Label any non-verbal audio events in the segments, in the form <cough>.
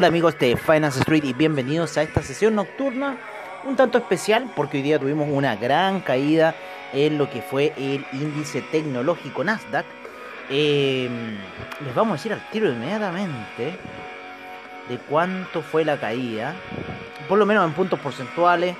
Hola amigos de Finance Street y bienvenidos a esta sesión nocturna un tanto especial porque hoy día tuvimos una gran caída en lo que fue el índice tecnológico Nasdaq. Em, les vamos a decir al tiro inmediatamente de cuánto fue la caída, por lo menos en puntos porcentuales,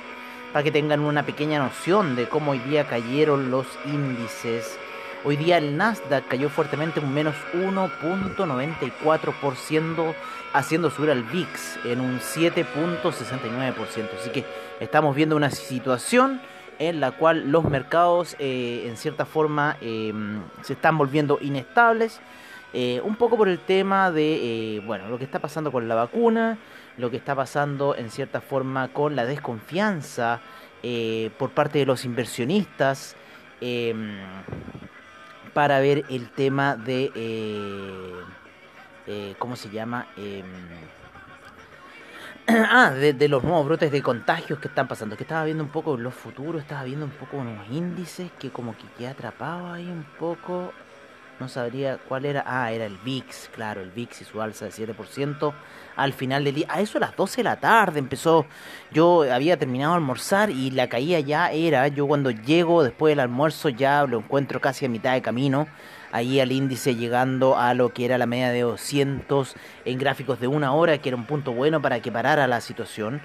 para que tengan una pequeña noción de cómo hoy día cayeron los índices. Hoy día el Nasdaq cayó fuertemente un menos 1.94%, haciendo subir al VIX en un 7.69%. Así que estamos viendo una situación en la cual los mercados eh, en cierta forma em, se están volviendo inestables. Eh, un poco por el tema de eh, bueno lo que está pasando con la vacuna, lo que está pasando en cierta forma con la desconfianza por parte de los inversionistas. Em, para ver el tema de, eh, eh, ¿cómo se llama? Em, <clears throat> ah, de, los nuevos brotes de contagios que están pasando. Que estaba viendo un poco los futuros, estaba viendo un poco unos índices que como que quedé atrapado ahí un poco. No sabría cuál era. Ah, era el VIX, claro, el VIX y su alza de 7% al final del día. A eso a las 12 de la tarde empezó. Yo había terminado de almorzar y la caída ya era. Yo cuando llego después del almuerzo ya lo encuentro casi a mitad de camino. Ahí al índice llegando a lo que era la media de 200 en gráficos de una hora, que era un punto bueno para que parara la situación.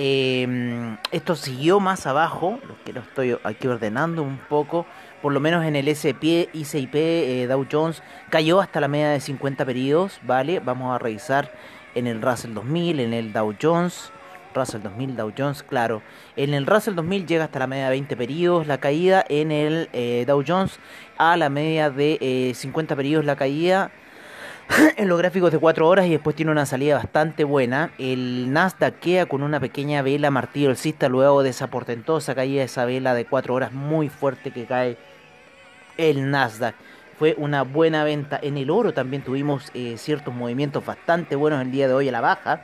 Em, esto siguió más abajo, lo que lo estoy aquí ordenando un poco, por lo menos en el SP, ICIP, eh, Dow Jones, cayó hasta la media de 50 periodos, ¿vale? Vamos a revisar en el Russell 2000, en el Dow Jones, Russell 2000, Dow Jones, claro. En el Russell 2000 llega hasta la media de 20 periodos la caída, en el eh, Dow Jones a la media de 50 periodos la caída <laughs> en los gráficos de 4 horas y después tiene una salida bastante buena. El Nasdaq queda con una pequeña vela martillo alcista luego de esa portentosa caída esa vela de 4 horas muy fuerte que cae el Nasdaq. Fue una buena venta. En el oro también tuvimos eh, ciertos movimientos bastante buenos el día de hoy a la baja.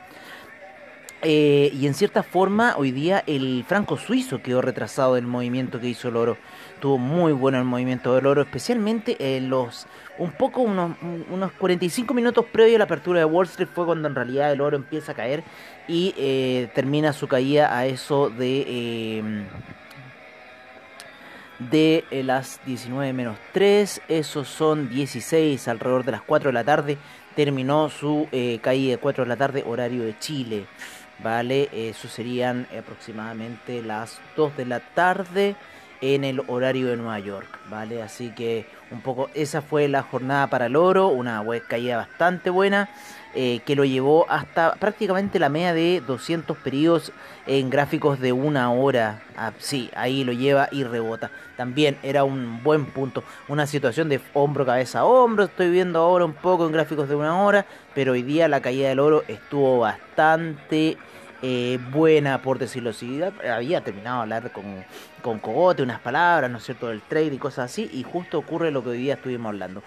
Eh, y en cierta forma, hoy día el franco suizo quedó retrasado del movimiento que hizo el oro. Tuvo muy bueno el movimiento del oro, especialmente en los un poco unos, unos 45 minutos previo a la apertura de Wall Street fue cuando en realidad el oro empieza a caer y eh, termina su caída a eso de em, de eh, las 19 menos 3, esos son 16 alrededor de las 4 de la tarde, terminó su caída de 4 de la tarde horario de Chile. ¿Vale? Eso serían aproximadamente las 2 de la tarde en el horario de Nueva York, ¿vale? Así que un poco esa fue la jornada para el oro, una caída bastante buena eh, que lo llevó hasta prácticamente la media de 200 periodos en gráficos de una hora. Ah, sí, ahí lo lleva y rebota. También era un buen punto, una situación de hombro, cabeza, hombro. Estoy viendo ahora un poco en gráficos de una hora, pero hoy día la caída del oro estuvo bastante eh, buena, por decirlo así. Había terminado de hablar con, con Cogote, unas palabras, ¿no es cierto?, del trade y cosas así, y justo ocurre lo que hoy día estuvimos hablando.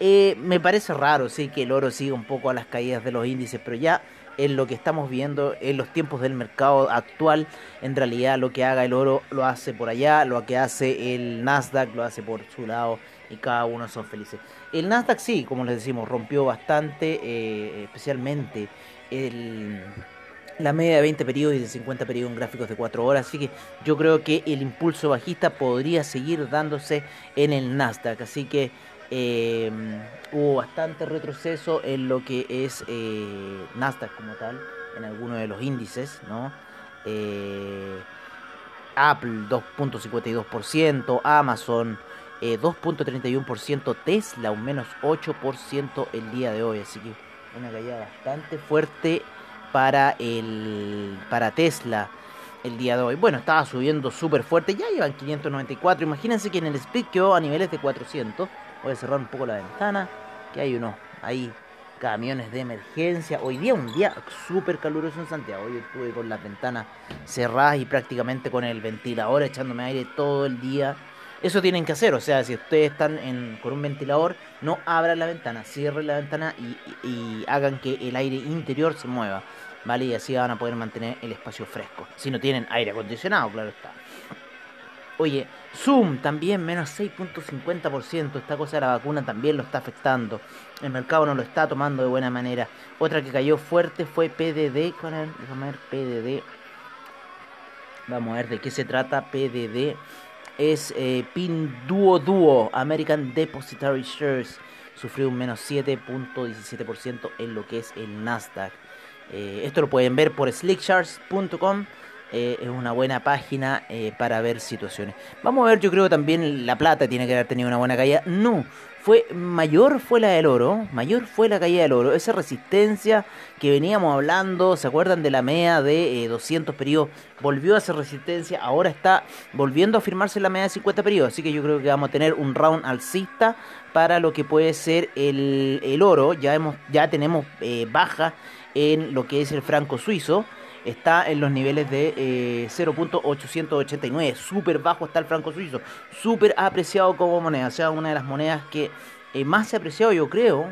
Eh, me parece raro, sí, que el oro siga un poco a las caídas de los índices, pero ya en lo que estamos viendo en los tiempos del mercado actual, en realidad lo que haga el oro lo hace por allá, lo que hace el Nasdaq lo hace por su lado y cada uno son felices. El Nasdaq sí, como les decimos, rompió bastante, eh, especialmente el la media de 20 periodos y de 50 periodos en gráficos de 4 horas. Así que yo creo que el impulso bajista podría seguir dándose en el Nasdaq. Así que em, hubo bastante retroceso en lo que es eh, Nasdaq como tal, en algunos de los índices, ¿no? Eh, Apple 2.52%, Amazon 2.31%, eh, Tesla un menos 8% el día de hoy. Así que una caída bastante fuerte para, el, para Tesla el día de hoy. Bueno, estaba subiendo súper fuerte, ya iban 594. Imagínense que en el speed quedó a niveles de 400. Voy a cerrar un poco la ventana, que hay unos ahí camiones de emergencia. Hoy día un día súper caluroso en Santiago. Yo estuve con las ventanas cerradas y prácticamente con el ventilador echándome aire todo el día. Eso tienen que hacer, o sea, si ustedes están con un ventilador, no abran la ventana, cierren la ventana y hagan que el aire interior se mueva. ¿vale? Y así van a poder mantener el espacio fresco. Si no tienen aire acondicionado, claro está. Oye, Zoom también menos 6.50%. Esta cosa de la vacuna también lo está afectando. El mercado no lo está tomando de buena manera. Otra que cayó fuerte fue PDD. ¿Cuál? Déjame ver, PDD. Vamos a ver de qué se trata PDD. Es eh, Duo Duo, American Depository Shares. Sufrió un menos 7.17% en lo que es el Nasdaq. Eh, esto lo pueden ver por slicksharks.com. Eh, es una buena página eh, para ver situaciones. Vamos a ver, yo creo también la plata tiene que haber tenido una buena caída. No, fue mayor fue la del oro, mayor fue la caída del oro. Esa resistencia que veníamos hablando, ¿se acuerdan de la MEA de 200 periodos? Volvió a hacer resistencia, ahora está volviendo a firmarse la MEA de 50 periodos. Así que yo creo que vamos a tener un round alcista para lo que puede ser el, el oro. Ya, hemos, ya tenemos baja en lo que es el franco suizo. Está en los niveles de 0.889. Eh, súper bajo está el franco suizo. Súper apreciado como moneda. O sea, una de las monedas que eh, más se ha apreciado, yo creo.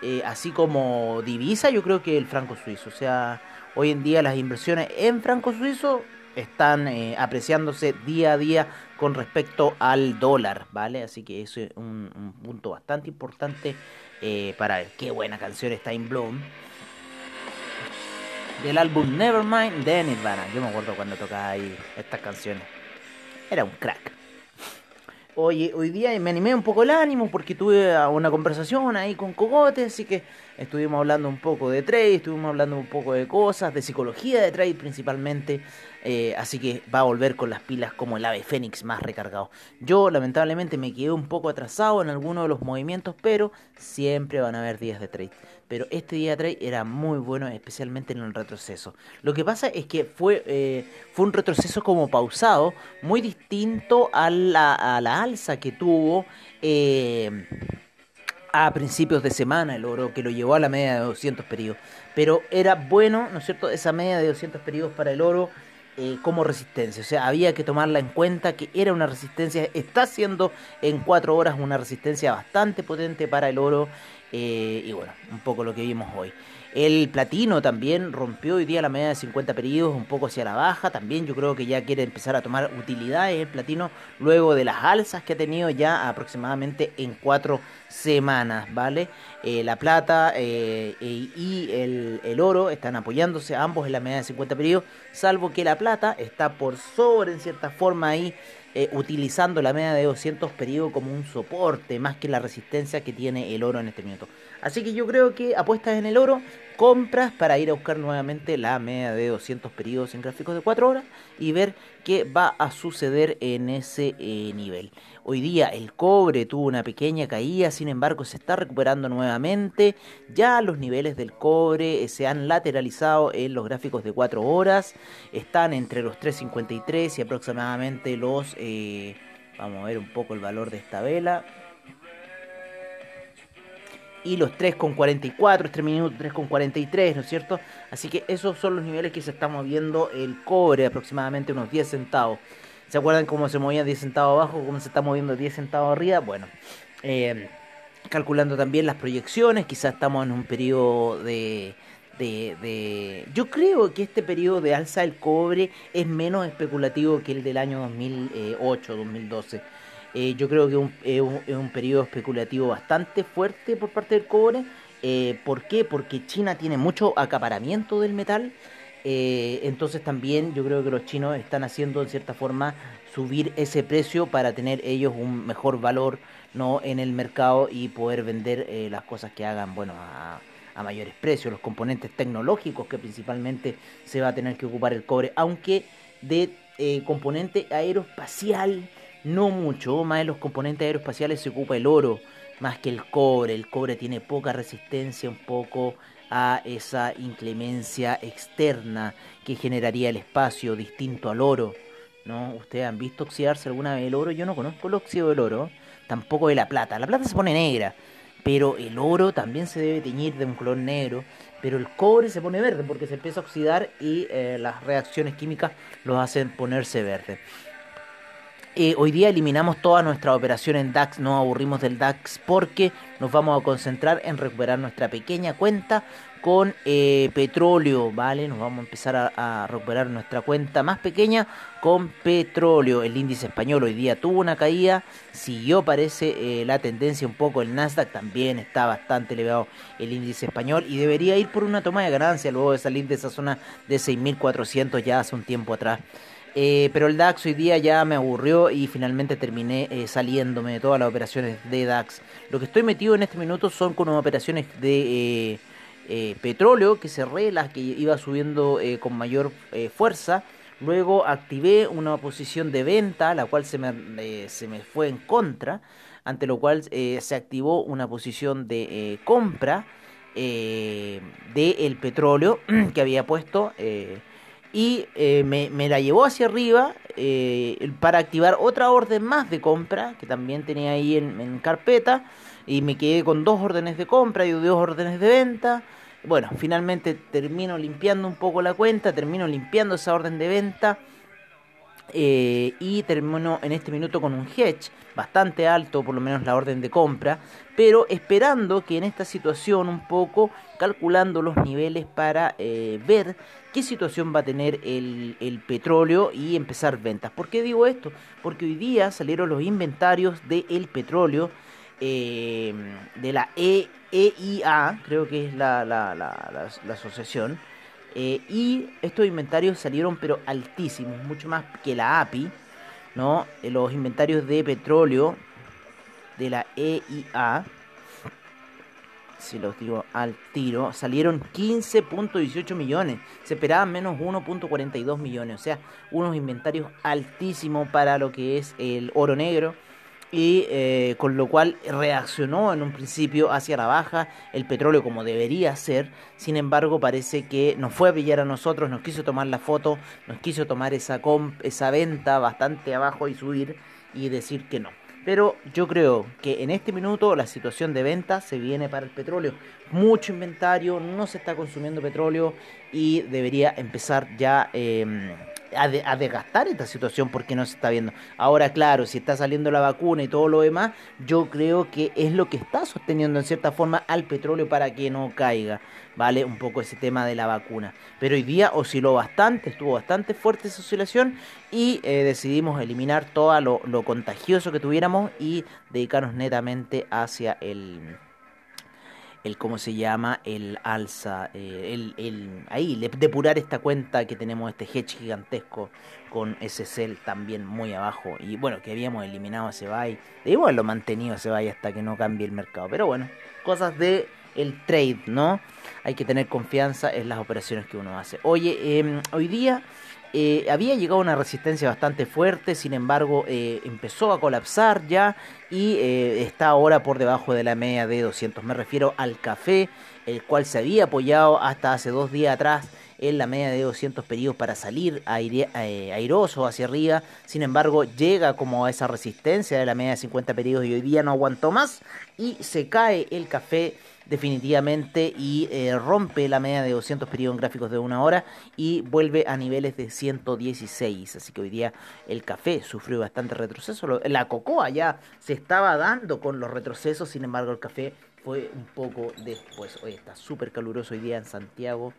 Eh, así como divisa, yo creo que el franco suizo. O sea, hoy en día las inversiones en franco suizo están apreciándose día a día con respecto al dólar, ¿vale? Así que eso es un, punto bastante importante para ver. Qué buena canción está In Bloom del álbum Nevermind de Nirvana. Yo me acuerdo cuando tocaba ahí estas canciones. Era un crack. Oye, hoy día me animé un poco el ánimo porque tuve una conversación ahí con Cogote, así que estuvimos hablando un poco de trade, estuvimos hablando un poco de cosas, de psicología de trade principalmente, eh, así que va a volver con las pilas como el ave fénix más recargado. Yo lamentablemente me quedé un poco atrasado en algunos de los movimientos, pero siempre van a haber días de trade pero este día de trade era muy bueno, especialmente en el retroceso. Lo que pasa es que fue, eh, fue un retroceso como pausado, muy distinto a la, a la alza que tuvo eh, a principios de semana el oro, que lo llevó a la media de 200 periodos. Pero era bueno, ¿no es cierto?, esa media de 200 periodos para el oro. Eh, como resistencia, o sea, había que tomarla en cuenta que era una resistencia, está siendo en 4 horas una resistencia bastante potente para el oro eh, y bueno, un poco lo que vimos hoy. El platino también rompió hoy día la media de 50 periodos un poco hacia la baja. También yo creo que ya quiere empezar a tomar utilidades el platino luego de las alzas que ha tenido ya aproximadamente en cuatro semanas, ¿vale? Eh, la plata eh, y el, el, oro están apoyándose ambos en la media de 50 periodos, salvo que la plata está por sobre en cierta forma ahí eh, utilizando la media de 200 periodos como un soporte más que la resistencia que tiene el oro en este minuto. Así que yo creo que apuestas en el oro, compras para ir a buscar nuevamente la media de 200 periodos en gráficos de 4 horas y ver qué va a suceder en ese eh, nivel. Hoy día el cobre tuvo una pequeña caída, sin embargo se está recuperando nuevamente. Ya los niveles del cobre eh, se han lateralizado en los gráficos de 4 horas. Están entre los 3.53 y aproximadamente los... Eh, vamos a ver un poco el valor de esta vela y los 3,44, 3 minutos 3,43, ¿no es cierto? Así que esos son los niveles que se está moviendo el cobre, aproximadamente unos 10 centavos. ¿Se acuerdan cómo se movía 10 centavos abajo, cómo se está moviendo 10 centavos arriba? Bueno, eh, calculando también las proyecciones, quizás estamos en un periodo de, de, de, Yo creo que este periodo de alza del cobre es menos especulativo que el del año 2008, 2012. Eh, yo creo que es un, periodo especulativo bastante fuerte por parte del cobre. Eh, ¿Por qué? Porque China tiene mucho acaparamiento del metal. Eh, entonces también yo creo que los chinos están haciendo en cierta forma subir ese precio para tener ellos un mejor valor no en el mercado y poder vender las cosas que hagan bueno a mayores precios, los componentes tecnológicos que principalmente se va a tener que ocupar el cobre, aunque de componente aeroespacial no mucho, más de los componentes aeroespaciales se ocupa el oro, más que el cobre. El cobre tiene poca resistencia un poco a esa inclemencia externa que generaría el espacio distinto al oro. ¿no? ¿Ustedes han visto oxidarse alguna vez el oro? Yo no conozco el óxido del oro, tampoco de la plata. La plata se pone negra, pero el oro también se debe teñir de un color negro. Pero el cobre se pone verde porque se empieza a oxidar y eh, las reacciones químicas lo hacen ponerse verde. Eh, hoy día eliminamos toda nuestra operación en DAX, no aburrimos del DAX porque nos vamos a concentrar en recuperar nuestra pequeña cuenta con eh, petróleo, ¿vale? Nos vamos a empezar a, recuperar nuestra cuenta más pequeña con petróleo. El índice español hoy día tuvo una caída, siguió parece eh, la tendencia un poco, el Nasdaq también está bastante elevado el índice español y debería ir por una toma de ganancia luego de salir de esa zona de 6.400 ya hace un tiempo atrás. Eh, pero el DAX hoy día ya me aburrió y finalmente terminé eh, saliéndome de todas las operaciones de DAX. Lo que estoy metido en este minuto son con operaciones de eh, petróleo que cerré, las que iba subiendo con mayor fuerza. Luego activé una posición de venta, la cual se me, se me fue en contra, ante lo cual se activó una posición de compra del el petróleo <clears throat> que había puesto y eh, me, la llevó hacia arriba eh, para activar otra orden más de compra que también tenía ahí en, carpeta y me quedé con dos órdenes de compra y dos órdenes de venta. Bueno, finalmente termino limpiando un poco la cuenta, termino limpiando esa orden de venta eh, y termino en este minuto con un hedge bastante alto, por lo menos la orden de compra, pero esperando que en esta situación un poco calculando los niveles para ver qué situación va a tener el, petróleo y empezar ventas. ¿Por qué digo esto? Porque hoy día salieron los inventarios del petróleo eh, de la EIA, creo que es la, asociación, eh, y estos inventarios salieron pero altísimos, mucho más que la API, ¿no? Eh, los inventarios de petróleo de la EIA si los digo al tiro, salieron 15.18 millones. Se esperaban menos 1.42 millones. O sea, unos inventarios altísimos para lo que es el oro negro. Y eh, con lo cual reaccionó en un principio hacia la baja el petróleo como debería ser. Sin embargo, parece que nos fue a pillar a nosotros, nos quiso tomar la foto, nos quiso tomar esa, esa venta bastante abajo y subir y decir que no. Pero yo creo que en este minuto la situación de venta se viene para el petróleo. Mucho inventario, no se está consumiendo petróleo y debería empezar ya em, a, desgastar esta situación porque no se está viendo. Ahora, claro, si está saliendo la vacuna y todo lo demás, yo creo que es lo que está sosteniendo en cierta forma al petróleo para que no caiga, ¿vale? Un poco ese tema de la vacuna. Pero hoy día osciló bastante, estuvo bastante fuerte esa oscilación y eh, decidimos eliminar todo lo, lo contagioso que tuviéramos y dedicarnos netamente hacia el el cómo se llama, el alza, eh, el, el, ahí, depurar esta cuenta que tenemos, este hedge gigantesco con ese cel también muy abajo. Y bueno, que habíamos eliminado ese buy, debimos haberlo mantenido ese buy hasta que no cambie el mercado. Pero bueno, cosas de el trade, ¿no? Hay que tener confianza en las operaciones que uno hace. Oye, em, hoy día eh, había llegado una resistencia bastante fuerte, sin embargo eh, empezó a colapsar ya y eh, está ahora por debajo de la media de 200. Me refiero al café, el cual se había apoyado hasta hace dos días atrás en la media de 200 periodos para salir airoso hacia arriba. Sin embargo, llega como a esa resistencia de la media de 50 periodos y hoy día no aguantó más y se cae el café definitivamente y eh, rompe la media de 200 periodos en gráficos de una hora y vuelve a niveles de 116. Así que hoy día el café sufrió bastante retroceso. La cocoa ya se estaba dando con los retrocesos, sin embargo el café fue un poco después. Hoy está súper caluroso hoy día en Santiago.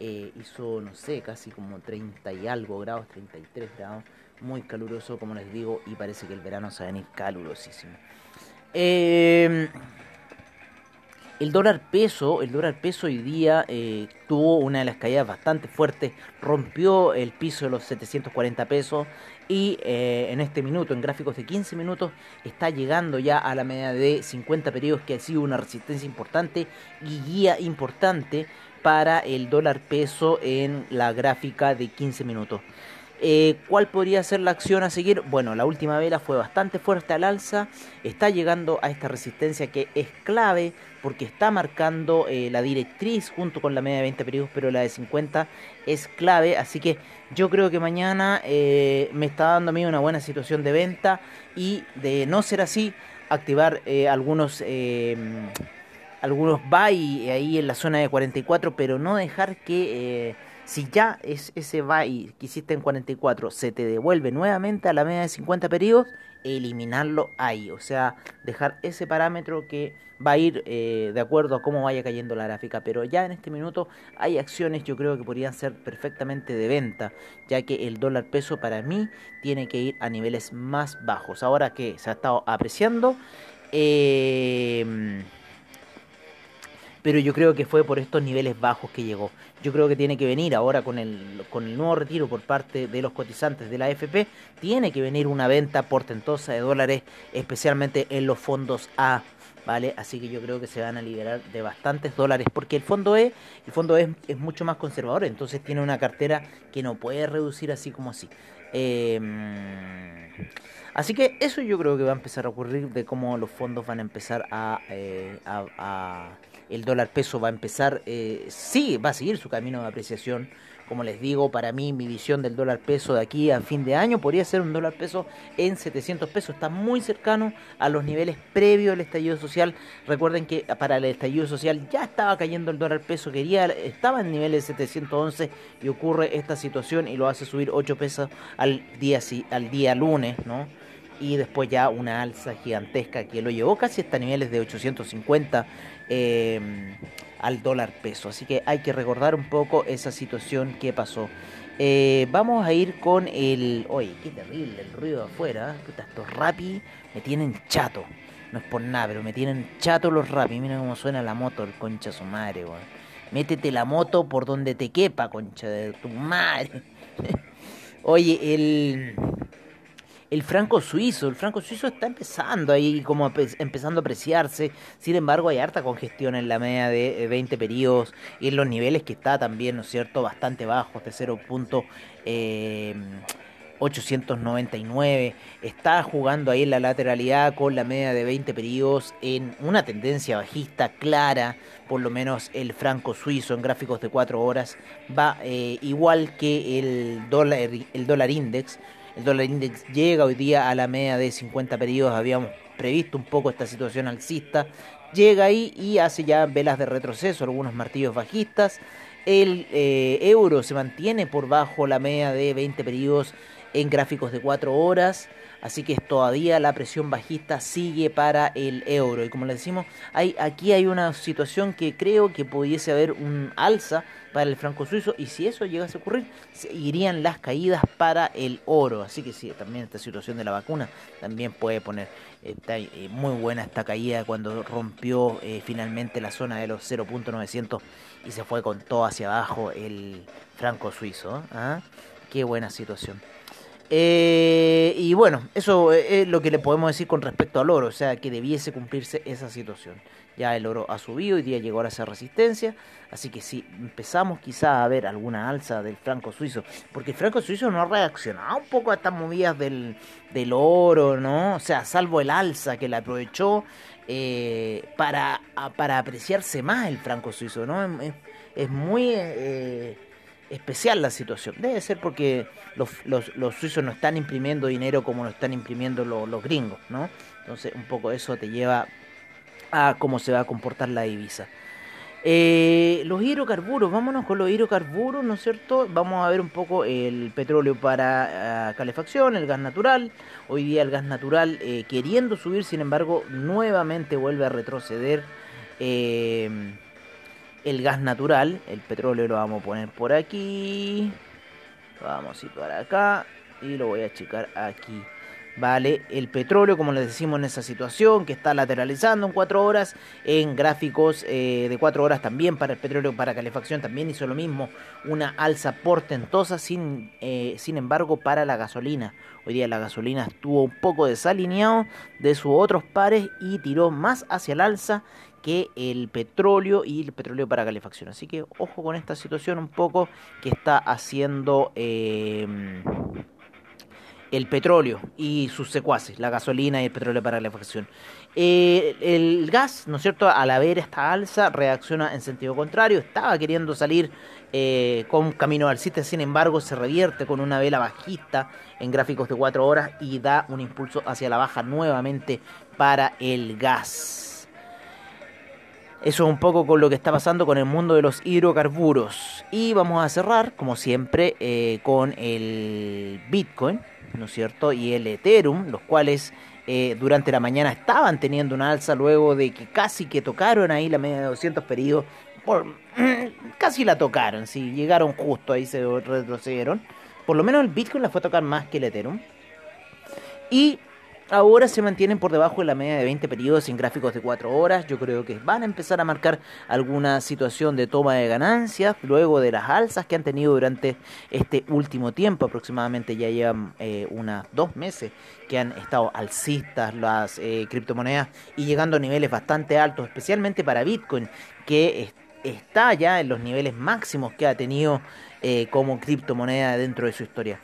Eh, hizo, no sé, casi como 30 y algo grados, 33 grados. Muy caluroso, como les digo, y parece que el verano se va a venir calurosísimo. Eh, el dólar peso, el dólar peso hoy día eh, tuvo una de las caídas bastante fuertes, rompió el piso de los 740 pesos y eh, en este minuto, en gráficos de 15 minutos, está llegando ya a la media de 50 periodos que ha sido una resistencia importante y guía importante para el dólar peso en la gráfica de 15 minutos. Eh, ¿Cuál podría ser la acción a seguir? Bueno, la última vela fue bastante fuerte al alza, está llegando a esta resistencia que es clave porque está marcando eh, la directriz junto con la media de 20 periodos, pero la de 50 es clave, así que yo creo que mañana eh, me está dando a mí una buena situación de venta y de no ser así, activar algunos algunos buy ahí en la zona de 44, pero no dejar que Si ya es ese buy que hiciste en 44 se te devuelve nuevamente a la media de 50 periodos, eliminarlo ahí. O sea, dejar ese parámetro que va a ir eh, de acuerdo a cómo vaya cayendo la gráfica. Pero ya en este minuto hay acciones yo creo que podrían ser perfectamente de venta, ya que el dólar peso para mí tiene que ir a niveles más bajos. Ahora que se ha estado apreciando, eh, pero yo creo que fue por estos niveles bajos que llegó. Yo creo que tiene que venir ahora con el, con el nuevo retiro por parte de los cotizantes de la AFP, tiene que venir una venta portentosa de dólares, especialmente en los fondos A. ¿Vale? Así que yo creo que se van a liberar de bastantes dólares porque el fondo E, el fondo e es, mucho más conservador, entonces tiene una cartera que no puede reducir así como así. Em, así que eso yo creo que va a empezar a ocurrir de cómo los fondos van a empezar a, eh, a el dólar peso va a empezar, eh, sí, va a seguir su camino de apreciación. Como les digo, para mí mi visión del dólar peso de aquí a fin de año podría ser un dólar peso en 700 pesos. Está muy cercano a los niveles previos al estallido social. Recuerden que para el estallido social ya estaba cayendo el dólar peso, quería, estaba en niveles de 711 y ocurre esta situación y lo hace subir 8 pesos al día, al día lunes, ¿no? y después ya una alza gigantesca que lo llevó casi hasta niveles de 850 Em, al dólar peso. Así que hay que recordar un poco esa situación que pasó. Eh, vamos a ir con el... Oye, qué terrible el ruido de afuera. ¿eh? Puta, estos rapi me tienen chato. No es por nada, pero me tienen chato los rapi. Mira cómo suena la moto, el concha su madre, Métete la moto por donde te quepa, concha de tu madre. <laughs> Oye, el el franco suizo. El franco suizo está empezando ahí como empezando a apreciarse. Sin embargo, hay harta congestión en la media de 20 periodos y en los niveles que está también, ¿no es cierto?, bastante bajos, de 0.899. Eh, está jugando ahí en la lateralidad con la media de 20 periodos en una tendencia bajista clara. Por lo menos el franco suizo en gráficos de 4 horas va eh, igual que el dólar, el dólar index el dólar index llega hoy día a la media de 50 periodos. Habíamos previsto un poco esta situación alcista. Llega ahí y hace ya velas de retroceso, algunos martillos bajistas. El eh, euro se mantiene por bajo la media de 20 periodos en gráficos de 4 horas. Así que todavía la presión bajista sigue para el euro. Y como les decimos, hay, aquí hay una situación que creo que pudiese haber un alza para el franco suizo. Y si eso llegase a ocurrir, irían las caídas para el oro. Así que sí, también esta situación de la vacuna también puede poner está, eh, muy buena esta caída cuando rompió eh, finalmente la zona de los 0.900 y se fue con todo hacia abajo el franco suizo. ¿ah? Qué buena situación. Eh, y bueno, eso es lo que le podemos decir con respecto al oro, o sea, que debiese cumplirse esa situación. Ya el oro ha subido, y día llegó a esa resistencia, así que si empezamos quizá a ver alguna alza del franco suizo, porque el franco suizo no ha reaccionado un poco a estas movidas del, del oro, ¿no? O sea, salvo el alza que le aprovechó eh, para, para apreciarse más el franco suizo, ¿no? Es, muy... Eh, especial la situación. Debe ser porque los, los, suizos no están imprimiendo dinero como lo están imprimiendo los, gringos, ¿no? Entonces un poco eso te lleva a cómo se va a comportar la divisa. Eh, los hidrocarburos, vámonos con los hidrocarburos, ¿no es cierto? Vamos a ver un poco el petróleo para ah, calefacción, el gas natural. Hoy día el gas natural eh, queriendo subir, sin embargo, nuevamente vuelve a retroceder. Eh, el gas natural, el petróleo lo vamos a poner por aquí, vamos a situar acá y lo voy a checar aquí. Vale, el petróleo, como les decimos en esa situación, que está lateralizando en 4 horas, en gráficos eh, de 4 horas también para el petróleo, para calefacción también hizo lo mismo, una alza portentosa, sin, eh, sin embargo para la gasolina. Hoy día la gasolina estuvo un poco desalineado de sus otros pares y tiró más hacia el alza que el petróleo y el petróleo para calefacción. Así que ojo con esta situación un poco que está haciendo eh, el petróleo y sus secuaces, la gasolina y el petróleo para calefacción. Eh, el gas, ¿no es cierto?, al haber esta alza, reacciona en sentido contrario. Estaba queriendo salir eh, con camino alcista, sin embargo, se revierte con una vela bajista en gráficos de 4 horas y da un impulso hacia la baja nuevamente para el gas. Eso es un poco con lo que está pasando con el mundo de los hidrocarburos. Y vamos a cerrar, como siempre, eh, con el Bitcoin, ¿no es cierto? Y el Ethereum, los cuales eh, durante la mañana estaban teniendo una alza luego de que casi que tocaron ahí la media de 200 periodos. Por, <clears throat> casi la tocaron, sí, llegaron justo ahí, se retrocedieron. Por lo menos el Bitcoin la fue a tocar más que el Ethereum. Y Ahora se mantienen por debajo de la media de 20 periodos en gráficos de 4 horas. Yo creo que van a empezar a marcar alguna situación de toma de ganancias luego de las alzas que han tenido durante este último tiempo. Aproximadamente ya llevan eh, unas dos meses que han estado alcistas las eh, criptomonedas y llegando a niveles bastante altos, especialmente para Bitcoin, que está ya en los niveles máximos que ha tenido eh, como criptomoneda dentro de su historia.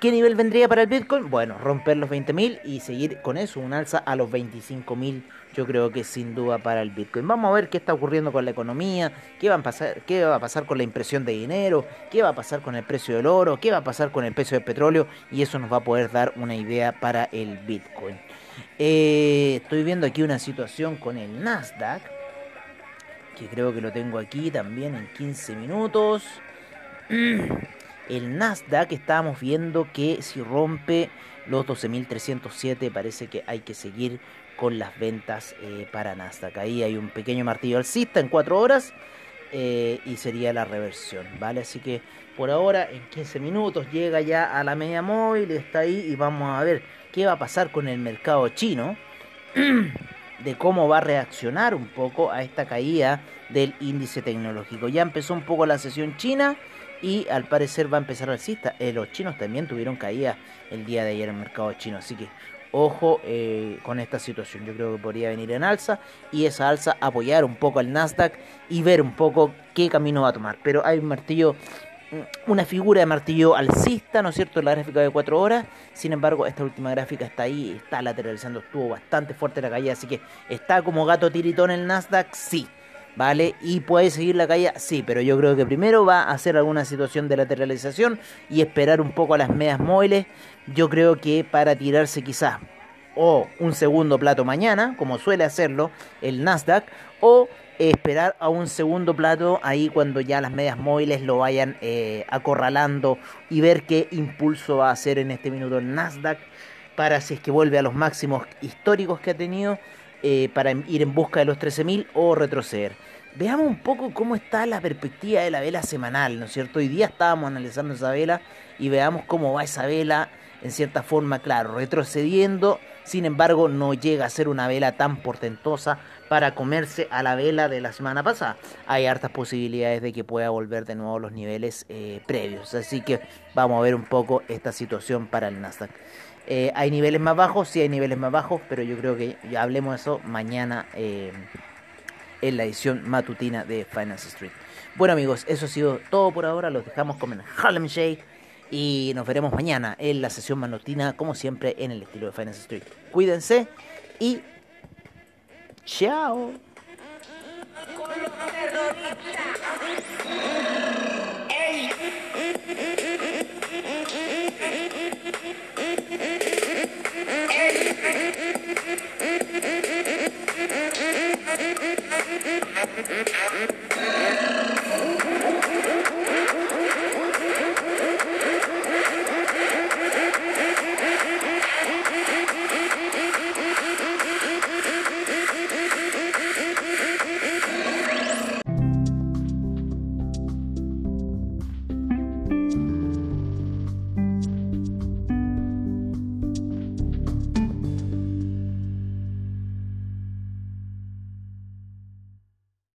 ¿Qué nivel vendría para el Bitcoin? Bueno, romper los 20.000 y seguir con eso, un alza a los 25.000, yo creo que sin duda para el Bitcoin. Vamos a ver qué está ocurriendo con la economía, qué va, a pasar, con la impresión de dinero, qué va a pasar con el precio del oro, qué va a pasar con el precio del petróleo y eso nos va a poder dar una idea para el Bitcoin. Eh, estoy viendo aquí una situación con el Nasdaq, que creo que lo tengo aquí también en 15 minutos. <clears throat> El Nasdaq estábamos viendo que si rompe los 12.307 parece que hay que seguir con las ventas eh, para Nasdaq. Ahí hay un pequeño martillo alcista en 4 horas eh, y sería la reversión, ¿vale? Así que por ahora en 15 minutos llega ya a la media móvil, está ahí y vamos a ver qué va a pasar con el mercado chino. <clears throat> de cómo va a reaccionar un poco a esta caída del índice tecnológico. Ya empezó un poco la sesión china y al parecer va a empezar alcista. Eh, los chinos también tuvieron caída el día de ayer en el mercado chino, así que ojo eh, con esta situación. Yo creo que podría venir en alza y esa alza apoyar un poco al Nasdaq y ver un poco qué camino va a tomar. Pero hay un martillo, mm, una figura de martillo alcista, ¿no es cierto?, en la gráfica de 4 horas. Sin embargo, esta última gráfica está ahí, está lateralizando, estuvo bastante fuerte la caída, así que está como gato tiritón el Nasdaq, sí. ¿Vale? Y puede seguir la caída, sí, pero yo creo que primero va a hacer alguna situación de lateralización y esperar un poco a las medias móviles. Yo creo que para tirarse quizás o un segundo plato mañana, como suele hacerlo el Nasdaq, o esperar a un segundo plato ahí cuando ya las medias móviles lo vayan eh, acorralando y ver qué impulso va a hacer en este minuto el Nasdaq para si es que vuelve a los máximos históricos que ha tenido eh, para ir en busca de los 13.000 o retroceder. Veamos un poco cómo está la perspectiva de la vela semanal, ¿no es cierto? Hoy día estábamos analizando esa vela y veamos cómo va esa vela en cierta forma, claro, retrocediendo, sin embargo no llega a ser una vela tan portentosa para comerse a la vela de la semana pasada. Hay hartas posibilidades de que pueda volver de nuevo a los niveles eh, previos, así que vamos a ver un poco esta situación para el Nasdaq. Eh, ¿Hay niveles más bajos? Sí, hay niveles más bajos, pero yo creo que ya hablemos de eso mañana eh, en la edición matutina de Finance Street. Bueno amigos, eso ha sido todo por ahora. Los dejamos con el Harlem Shake y nos veremos mañana en la sesión matutina, como siempre, en el estilo de Finance Street. Cuídense y chao. Thank you.